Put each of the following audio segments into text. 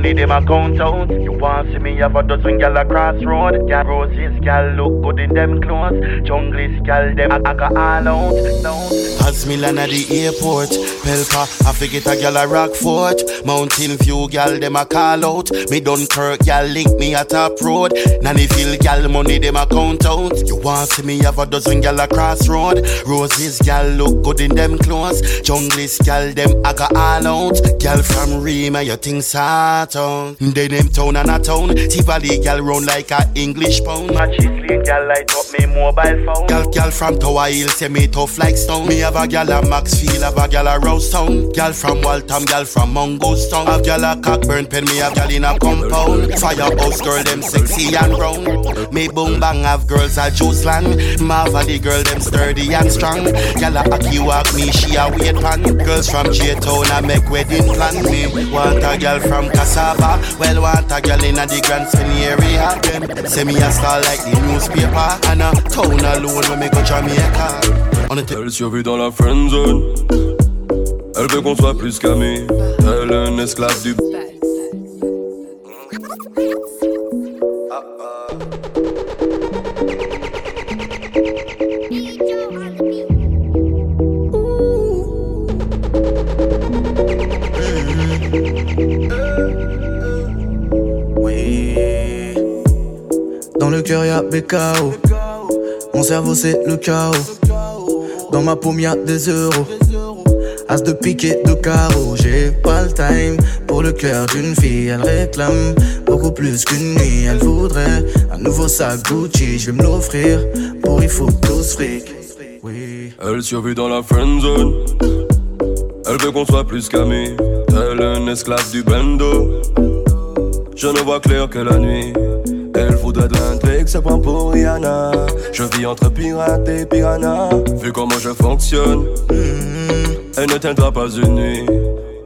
money them account out. You want see me have a dozen gal a crossroad. Gal roses, gal look good in them clothes. Junglies, gal them I, I got all out. out. At the airport, Pelpa, I forget a gal a Rockfort. Mountain View gal them a call out. Me Dunkirk gal link me at top road. Nannyville gal money them a count out. You want see me have a dozen gal a crossroad. Roses gal look good in them clothes. Junglies gal them I got all out. Gal from Rima you think sort out. They them town and a town. Tivoli gal round like a English pound. Matches lane, gal light up me mobile phone. Gal, gal from Tower Hill say me tough like stone. Me have a gal a Maxfield, have a gal a Rosestown. Gal from Waltham, gal from Mungostown. Have gal a Cockburn pen, me have gal in a compound. Firehouse girl, them sexy and brown. Me boom bang have girls a juice land. Marva the girl, them sturdy and strong. Gal a hockey walk me, she a wait pan. Girls from J-Town a make wedding plan. Me want a gal from Cassava. Well, want a gal in a the Grand Spinny area. Them say me a star like the newspaper. And a town alone when me go Jamaica. On the était Elle survit dans la friend zone. Elle veut qu'on soit plus qu'amis. Elle est un esclave du. Dans le cœur y'a BKO. Mon cerveau c'est le chaos. Dans ma paume y'a des euros. As de pique et de carreau. J'ai pas le time pour le cœur d'une fille. Elle réclame beaucoup plus qu'une nuit. Elle voudrait un nouveau sac Gucci. Je vais me l'offrir pour il faut tous fric. Oui. Elle survit dans la friend zone. Elle veut qu'on soit plus qu'amis. Elle est un esclave du bando. Je ne vois clair que la nuit. Elle voudrait de l'intrigue, se prend pour Rihanna. Je vis entre pirate et piranha. Vu comment je fonctionne, elle ne tiendra pas une nuit.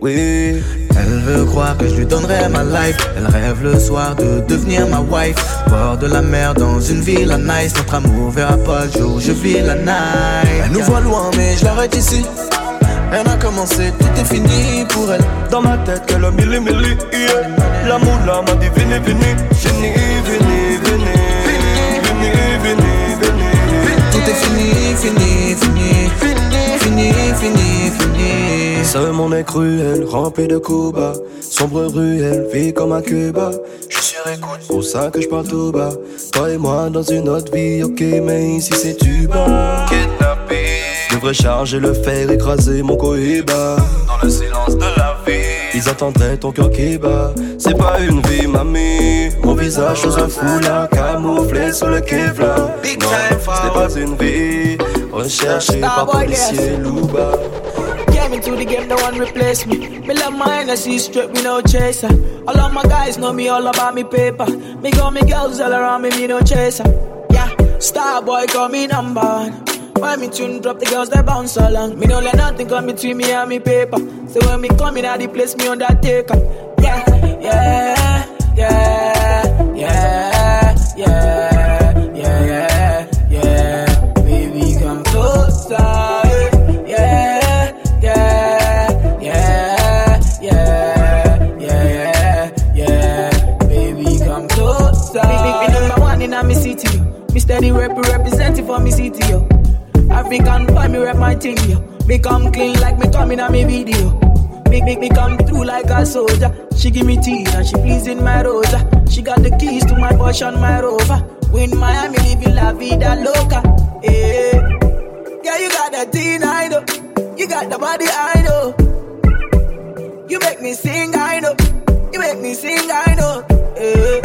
Oui, Elle veut croire que je lui donnerai ma life. Elle rêve le soir de devenir ma wife. Bord de la mer dans une ville à nice. Notre amour verra pas le jour, je vis la night. Elle nous voit loin, mais je l'arrête ici. Rien n'a commencé, tout est fini pour elle. dans ma tête, qu'elle a mille milli, yeah. L'amour là m'a dit vini, vini. Vini, vini, vini. Vini, vini, vini. Tout est fini, fini, fini. Fini, fini, fini. Ce monde est cruel, rempli de coups bas. Sombre ruelle, vie comme à Cuba. Je suis écoute, pour ça que je parle tout bas. Toi et moi dans une autre vie, ok, mais ici c'est du bas. Kidnappé. Devrais charger le fer, écraser mon cohiba. Dans le silence de la vie. Ils attendaient ton cœur qui bat. C'est pas une vie, mamie. Mon visage sous un foulard, camouflé sous le Kevlar. Non, ce n'est pas une vie. Recherché par policier Louba. Kevin to the game, no one replace me. Me love my energy straight, me no chaser. All of my guys know me all about me paper. Me got me girls all around me, me no chaser. Yeah, star boy call me number one. When me tune drop, the girls they bounce along. Me no let nothing come between me and me paper. So when me come in, I the place me undertaker. Yeah, yeah, yeah, steady rep representing for me city, yo. African boy, me rep my thing, yo. Me come clean like me coming on me video. Me, me, me come through like a soldier. She give me tea and she pleasing my rosa. She got the keys to my Porsche my Rover. We in Miami, living la vida loca. Yeah, yeah, you got that teen, I. You got the body, I know. You make me sing, I know. You make me sing, I know. Yeah, yeah,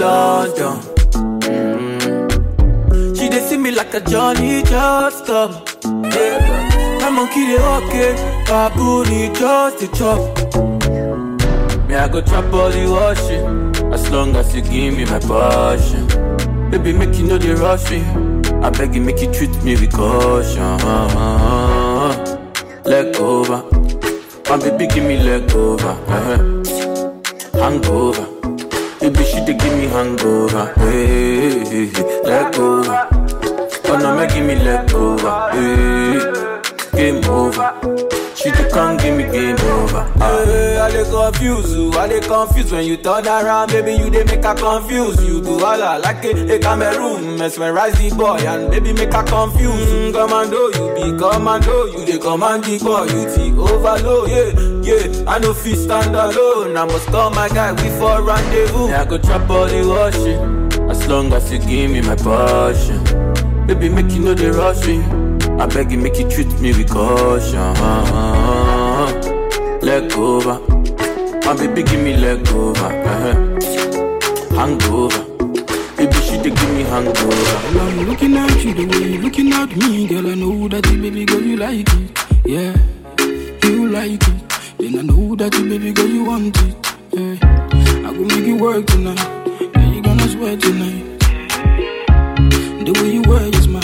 London. Mm. She they see me like a Johnny just come. Yeah. My monkey they okay, baboon just the chop. Me I go chop all the washing, as long as you give me my passion. Baby, make you know they rush me. I beg you, make you treat me with caution. Leg over. My baby, give me leg over. Uh-huh. Hangover. Baby, she dey give me hangover. Hey, leg over. Oh no, make give me leg over. Hey, game over. She dey come give me game over. Hey, I dey confuse you, I dey confuse when you turn around, baby you dey make her confuse. You do all I like a, a Cameroon, mesmerize the boy and baby make her confuse. Mm, commando, you be commando, you dey command the boy, you the overload. Yeah, yeah, I no fit stand alone. I must call my guy, we for rendezvous. Yeah, I go trap all the washing, as long as you give me my passion. Baby, make you know they rush me. I beg you, make you treat me with caution. Leg over. My baby, give me leg over. Uh-huh. Hangover. Baby, she dey give me hangover. I'm looking at you the way you looking at me, girl. I know that you, baby girl, you like it. Yeah, you like it. Then I know that you, baby girl, you want it. Yeah, I go make it work tonight. Yeah, you gonna sweat tonight. The way you wear I'm doing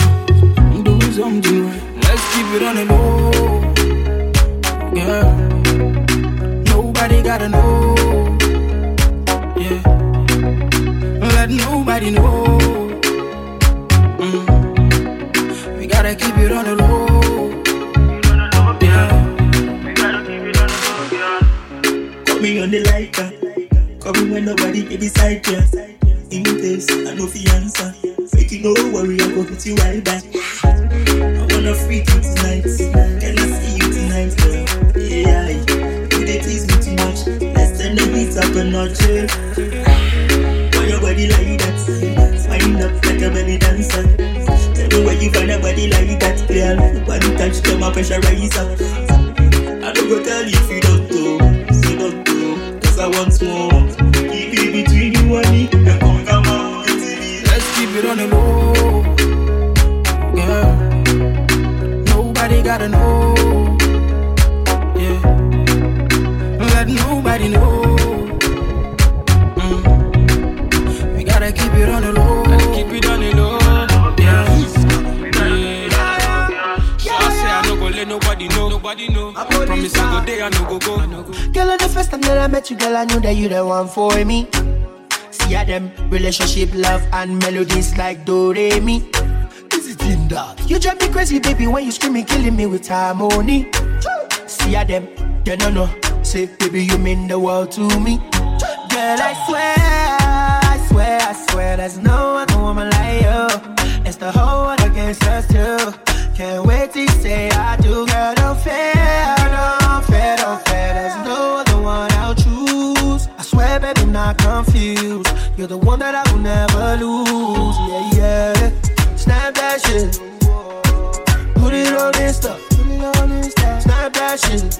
something right. Let's keep it on the low, girl. Nobody gotta know. Yeah, let nobody know. Mm. We gotta keep it on the low. Yeah. Call me on the lighter. Call me when nobody get beside you. In this, I know fi answer. You no worry, I go put you right back. I wanna freak you tonight. Can I see you tonight, girl? Yeah, you they tease me too much. Let's turn the beats up a notch. Why your body like that? Wind up like a belly dancer. Tell me where you find a body like that, girl. One touch to my pressure rise up. I don't go tell you if you don't do, so don't do. Cause I want more. keep it on the low. girl. Nobody gotta know. Yeah. Let nobody know. Mm. We gotta keep it on the low. Gotta keep it on the low. nobody know. Nobody know. I promise I go there, I no go go. Girl, on the first time that I met you, girl, I knew that you the one for me. See ya them relationship, love and melodies like do re mi. Is it in that? You drive me crazy, baby, when you screaming, killing me with harmony. See ya them, they don't know. Say, baby, you mean the world to me. Girl, I swear, I swear, I swear, there's no other woman like you. It's the whole world against us two. Can't wait to say I do, girl, don't fear, confused. You're the one that I will never lose. Yeah, yeah. Snap that shit. Put it on Insta. Snap that shit.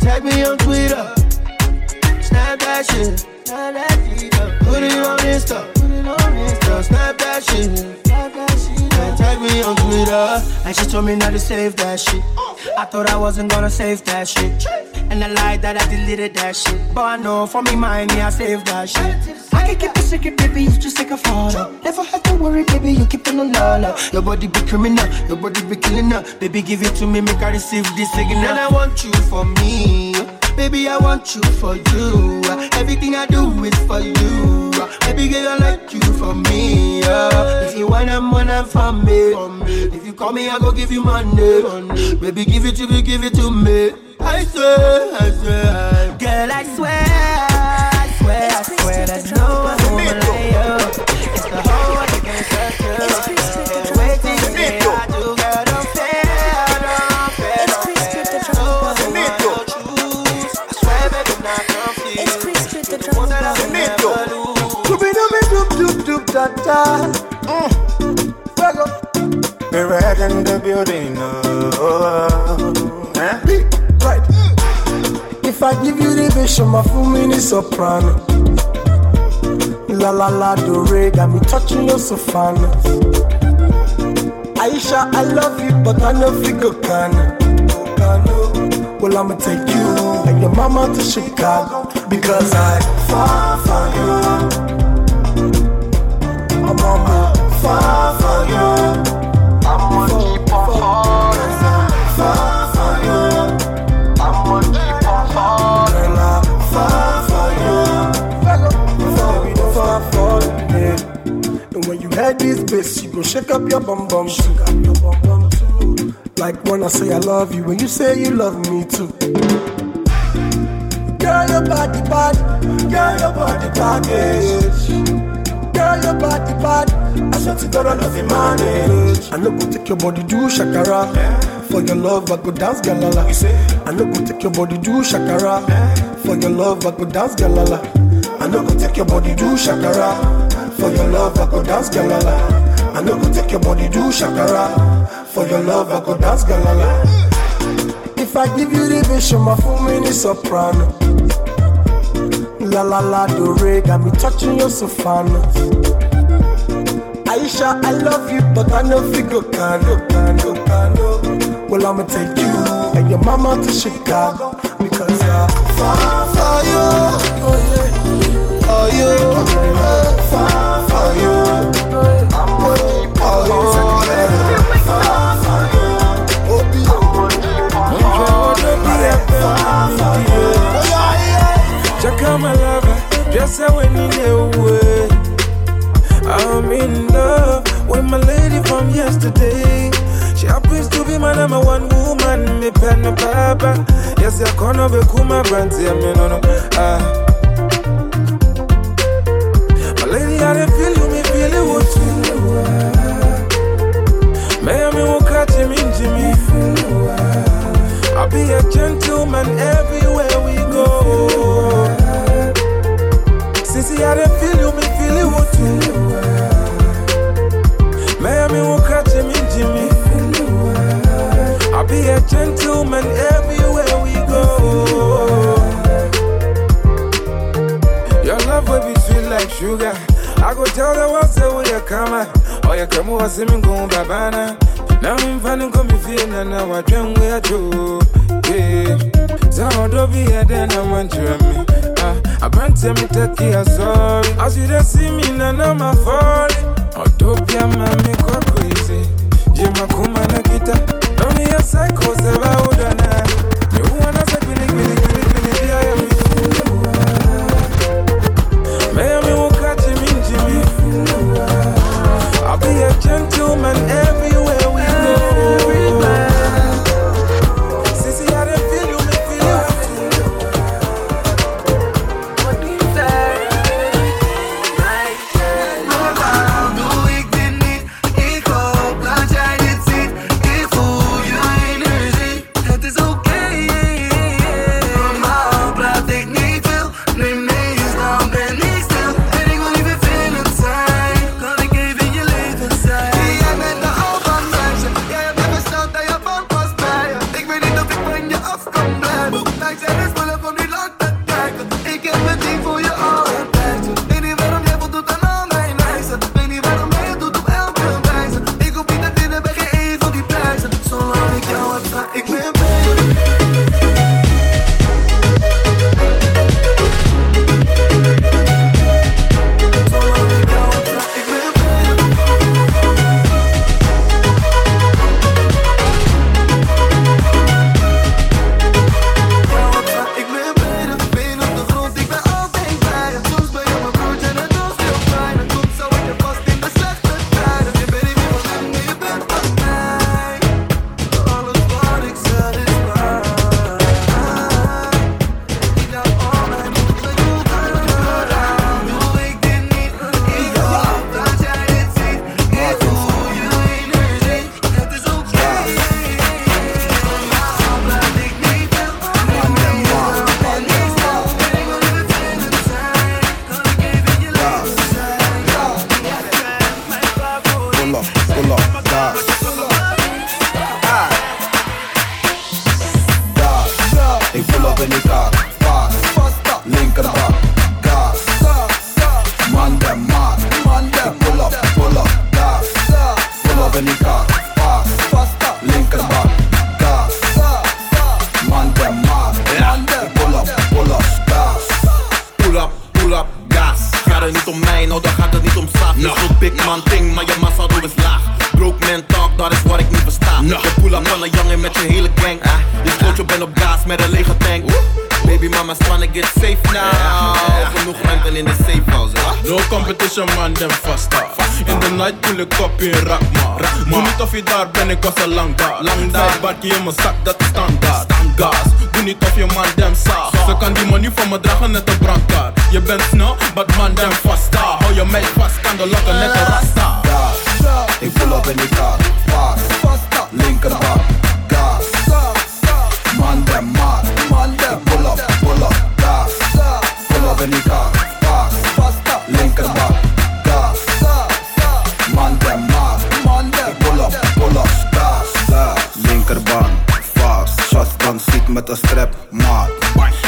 Tag me on Twitter. Snap that shit. Put it on Insta. Snap that shit. And she told me not to save that shit. I thought I wasn't gonna save that shit. And I lied that I deleted that shit. But I know for me, mind me, I saved that shit. I can keep a secret, baby, you just take a photo. Never have to worry, baby, you keep it on low. Your body be criminal, your body be killing her. Baby, give it to me, make I receive this signal. And I want you for me. Baby, I want you for you. Everything I do is for you. Baby, girl, I like you for me. Yeah. If you want them, want them for me. If you call me, I go give you money. Baby, give it to me, give it to me. I swear, I swear. Girl, I swear, I swear, I swear, there's no other doop doop da da. Mm. We're right in the building. Oh, eh? Right. If I give you the vision, my full mini soprano. La la la do re, got me touching your soprano. Aisha, I love you, but I know you go Kano. Well, I'ma take you and your mama to Chicago because I fall for you. Fall for you. I'm gonna keep on falling. Fall for you. I'm gonna keep on falling. Fall for you. Fall, you fall for you. And when you head this bass, you gon' shake up your bum bum too. Your bum bum too. Like when I say I love you, when you say you love me too. Girl, your body bad. Girl, your body package. Body bad. I swear to God, I love you manage. I no go take your body do shakara. For your love, I go dance galala. I no go take your body do shakara. For your love, I go dance galala. I no go take your body do shakara. For your love, I go dance galala. I no go take your body do shakara. For your love, I go dance galala. If I give you the vision, my full mini soprano. La la la do re, got me touching your soprano. Aisha, I love you, but I know you go Kano, Kano, Kano. Well, I'ma take you and your mama to Chicago because I fall for you. Oh yeah, oh you, I fall for you. I'm gonna keep on falling. Fall Can't be kuma brandy, I mean, I where I do. Yeah. Be here then I'm on me. Ah, me take care sorry. As you just see me now I'm a falling. Utopia mami kwa crazy. Jima kuma na kita. Don't be a psycho In de safe house. hè? No competition man, them faster. In the night pull ik op in Rakma. Doe niet of je daar ben, ik was al lang daar. Lang daar, bakje in mijn zak, dat is standaard. Gas, doe niet of je man dem saag. Ze kan die money van me dragen net een brandkaart. Je bent snel, but man dem faster. Hou je meid vast, kan de lokken net een rasta. Gas. Ik pull up in die kaart, fast. Linkerbak, gas. Man dem maat, ik pull up, pull up, gas. Pull up in die kaart, met een strap, maat.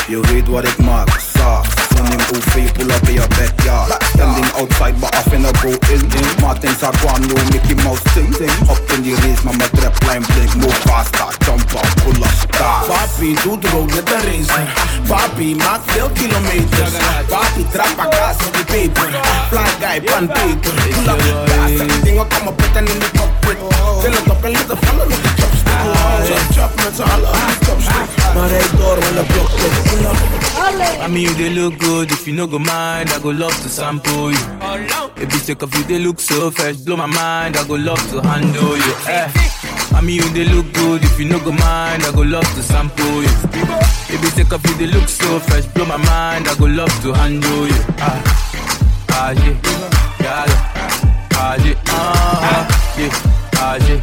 Je weet wat ik maak, saaf. Sending OV, pull up in je backyard. Standing outside, af in de go in. Martin Sarquano, Mickey Mouse ting ting. Hop in die race, maar met rap line blink. Mo pasta, jump up, pull up, star. Papi doet rood met de racer. Papi maakt veel kilometers. Papi trap a gas op die peper. Fly guy, pan paper. Pull up, gas, dingen komen putten in de cockpit. Til het op en laten vallen op de. I mean, you they look good. If you no go mind, I go love to sample you. If you take off you, they look so fresh. Blow my mind, I go love to handle you. Eh. I mean, you they look good. If you no go mind, I go love to sample you. If you take off you, they look so fresh. Blow my mind, I go love to handle you. Ah, ah yeah, yeah, ah yeah, ah yeah, ah yeah,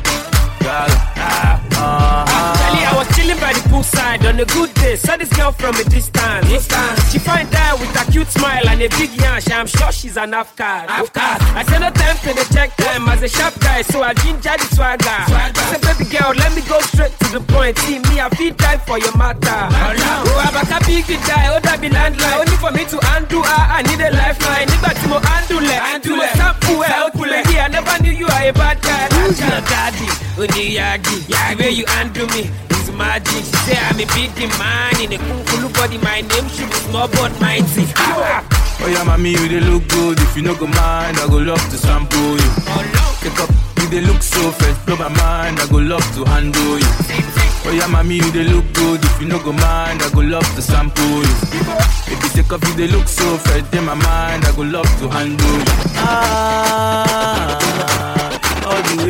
yeah, ah ah. Actually, I was chilling by the poolside on a good day. Saw this girl from a distance. distance. She find out with a cute smile and a big yash. I'm sure she's an Afghan. Afghan. I said no time for the check time as a sharp guy, so I ginger the swagger. swagger. I said, baby girl, let me go straight to the point. See me, I feel die for your matter. Oh, I'm a big guy, oh, that be landline. Only for me to undo her, I need a lifeline. Nígbà tí mo undo lẹ̀, undo lẹ̀, sample ẹ̀, ó kulẹ̀. Yeah, I never knew you are a bad guy. Who's your daddy? Oniyagi, the way you undo me is magic. She say I'm a big man in a kunkulu body. My name should be small but mighty. Oh yeah, mommy, you they look good. If you no go mind, I go love to sample you. Pick up, you they look so fresh, blow my mind. I go love to handle you. Oh yeah, mommy, you they look good. If you no go mind, I go love to sample you. If you take off, you they look so fresh, in my mind. I go love to handle you. Ah,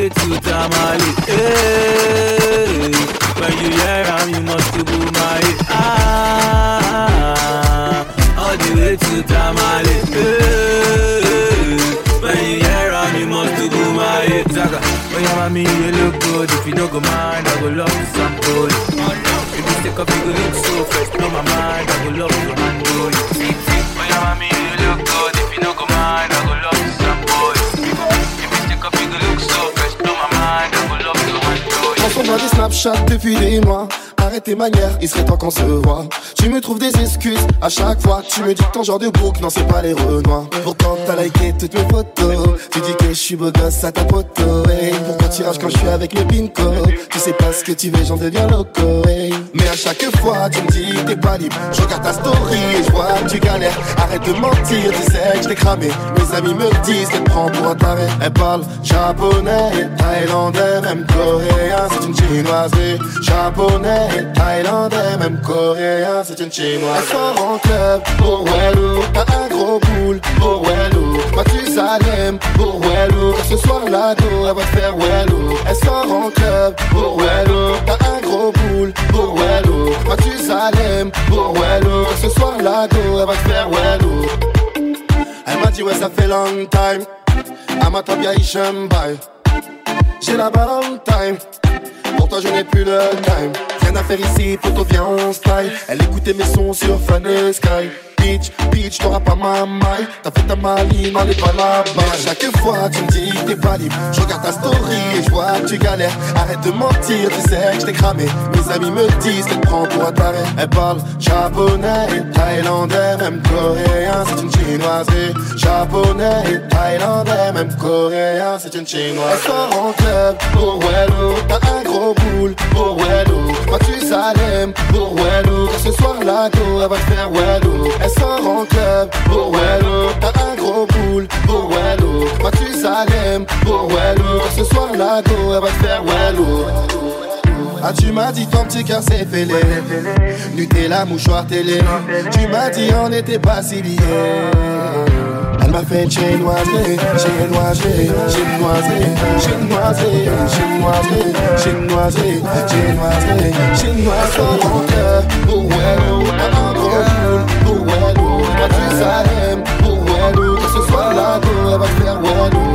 way to Tamale. Hey, when you hear am, you must to boo my ah. All the way to Tamale. Hey, when you hear am, you must to boo my Zaga. Oh yeah, mommy, you look good. If you no go mind, I go love to sample you. If you take off, you go look so fresh, blow my mind. I go love to handle you. Oh yeah, mommy, you look good. Transforme-moi des Snapchat depuis des mois. Arrête tes manières, il serait temps qu'on se voit. Tu me trouves des excuses à chaque fois. Tu me dis que ton genre de bouc, non, c'est pas les renois. Pourtant, t'as liké toutes mes photos. Tu dis que je suis beau gosse à ta poteau. Hey, pourquoi tu quand je suis avec le pinko? Tu sais pas ce que tu veux, j'en deviens loco. hey. Mais à chaque fois, tu me dis t'es pas libre. Je regarde ta story et je vois que tu galères. Arrête de mentir, tu sais que je t'ai cramé. Mes amis me disent qu'elle prend pour un taré. Elle parle japonais thaïlandais, même coréen, chinoise. Et japonais et thaïlandais, même coréen, c'est une chinoise. Elle sort en club pour Wello, t'as un gros boule pour Wello. Mathusalem pour Wello, ce soir la go, elle va te faire Wello. Elle sort en club pour Wello, t'as un gros boule pour Wello. Mathusalem pour Wello, ce soir la go, elle va te faire Wello. Elle m'a dit ouais ça fait long time Ama tabia ishembai J'ai la balle time Pour toi je n'ai plus le time. Rien à faire ici, poto viens on style. Elle écoutait mes sons sur Fun and Sky. Bitch, bitch, t'auras pas ma maille. T'as fait ta maline, on est pas là-bas. À chaque fois tu me dis que t'es pas libre. Je regarde ta story et je vois que tu galères. Arrête de mentir, tu sais que je t'ai cramé. Mes amis me disent qu'elle prend pour un taré. Elle parle japonais et thaïlandais. Même coréen, c'est une chinoise. Et japonais et thaïlandais. Même coréen, c'est une chinoise. Elle sort en club pour Wello T'as un pour Wello Mathusalem pour Ce soir la go, elle va te faire Wello Elle sort en club pour Wello T'as un gros boule pour Wello Mathusalem pour Wello Ce soir la go, elle va te faire Wello ah tu m'as dit ton petit cœur s'est fêlé. Nutella, mouchoir télé. Tu m'as dit on n'était pas si liés. Elle m'a fait chinoiser, chinoiser, chinoiser, chinoiser, chinoiser, chinoiser, chinoiser, chinoiser. Mon cœur pour Wello T'as un gros pour Wello Mathusalem pour Wello Que ce soit la go, elle va te faire Wello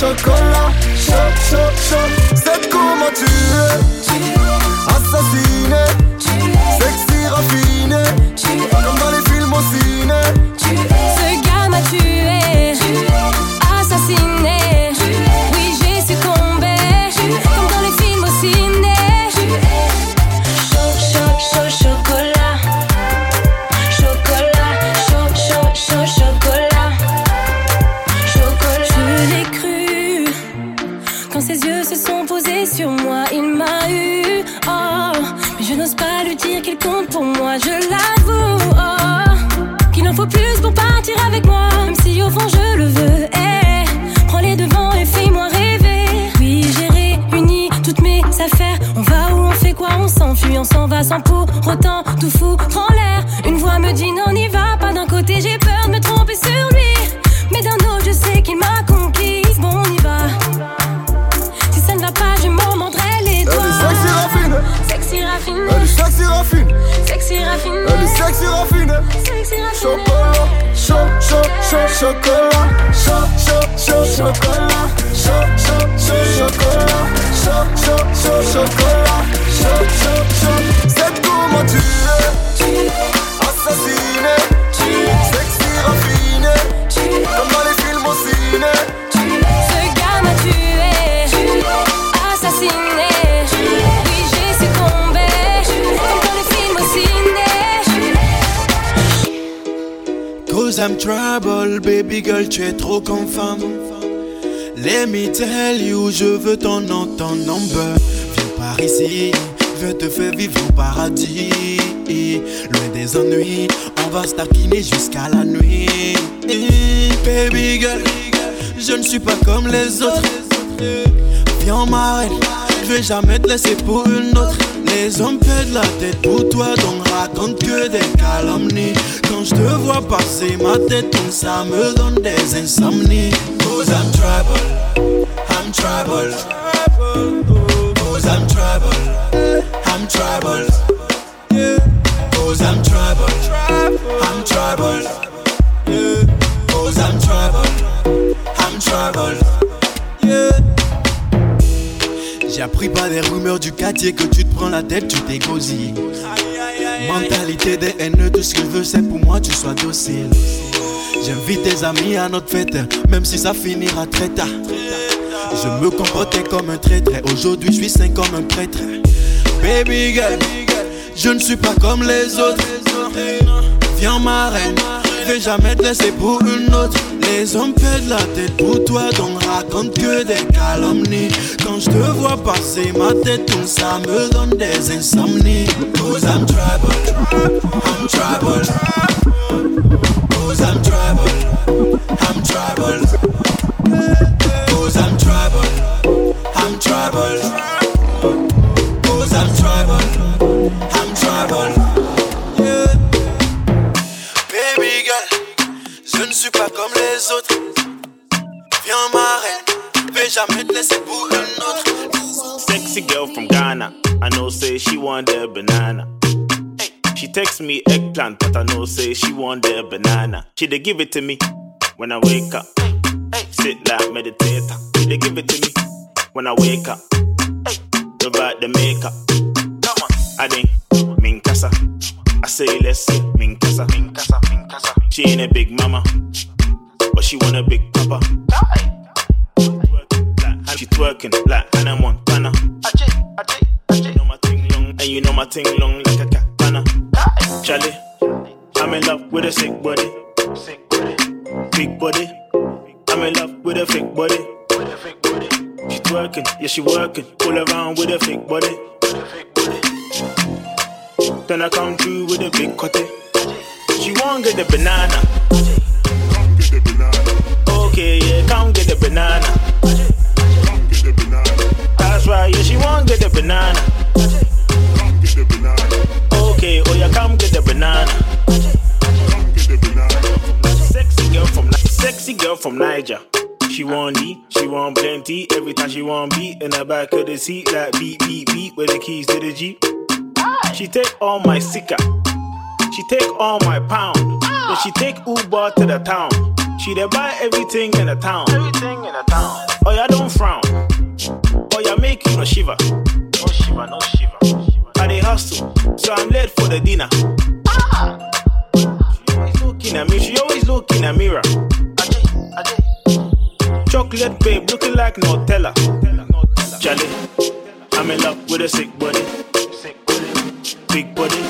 Chaud, chaud, autant tout foutre en l'air. Une voix me dit non, n'y va pas d'un côté, j'ai peur de me tromper sur lui. Mais d'un autre, je sais qu'il m'a conquise. Bon, on y va. Si ça ne va pas, je m'en mordrai les doigts. sexy raffine. Sexy est sexy raffine. Sexy est sexy raffine. Chocolat, chaud, chaud, chaud, chocolat, chaud, chaud, chaud, chocolat, I'm trouble, baby girl, tu es trop comme femme. Let me tell you, je veux ton nom, ton number. Viens par ici, je te faire vivre au paradis. Loin des ennuis, on va se taquiner jusqu'à la nuit. Baby girl, je ne suis pas comme les autres. Viens ma reine, je vais jamais te laisser pour une autre. Les hommes perdent la tête pour toi, donc raconte que des calomnies. Quand je te vois passer ma tête, donc ça me donne des insomnies. Cause I'm trouble, I'm trouble. Cause I'm trouble, I'm trouble. Cause I'm trouble, I'm trouble. Cause I'm trouble, I'm trouble. J'ai appris par des rumeurs du quartier que tu te prends la tête, tu t'es gosillé. Mentalité des haineux, tout ce que je veux c'est pour moi tu sois docile. J'invite tes amis à notre fête, même si ça finira très tard. Je me comportais comme un traître, aujourd'hui je suis sain comme un prêtre. Baby girl, je ne suis pas comme les autres. Viens ma reine, je vais jamais te laisser pour une autre. Les hommes perdent la tête pour toi, donc raconte que des calomnies. Quand je te vois passer ma tête, tout ça me donne des insomnies. Cause I'm trouble, I'm trouble. Cause I'm trouble, I'm trouble. Cause I'm trouble, I'm trouble. Jamais te laisser pour une autre. Sexy girl from Ghana. I know say she want the banana. She text me eggplant, but I know say she want the banana. She dey give it to me when I wake up. Sit like meditator. She dey give it to me when I wake up. Without the makeup. I think minkasa. I say let's say. Minkasa, minkasa. She ain't a big mama, but she want a big papa. She twerking like Hannah Montana. You know my thing long, and you know my thing long like a katana. Charlie, I'm in love with a sick body, sick big body. I'm in love with a fake body. With a fake body. She twerking, yeah she working, pull around with a fake body. Then I come through with a big cutty. She won't get the banana. Okay, yeah, come get the banana. That's right, yeah, she won't get the banana. Okay, oh yeah, come get the banana. Sexy girl from sexy girl from Niger. She want D, she want plenty. Every time she want beat in the back of the seat, like beat, beat, beat, with the keys to the Jeep. She take all my sicker. She take all my pound. But she take Uber to the town. She dey buy everything in the town. Everything in the town. Oh yeah, don't frown. Yeah, make you no shiver. No shiver, no shiver. I dey hustle, so I'm late for the dinner. Ah! She always looking at me. She always looking at mirror. Chocolate babe, looking like Nutella. Charlie, I'm in love with a sick body. Big body.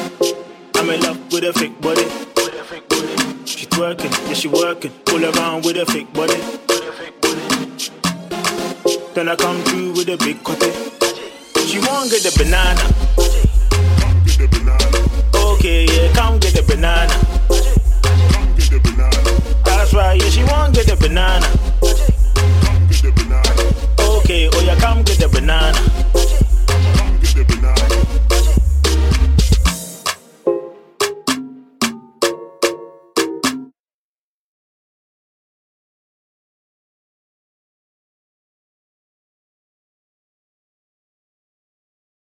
I'm in love with a fake body. She twerking, yeah she working, pull around with a fake body. Then I come through with a big cutty. She won't get the banana. Okay, yeah, come get the banana. That's right, yeah, she won't get the banana. Okay, oh yeah, come get the banana.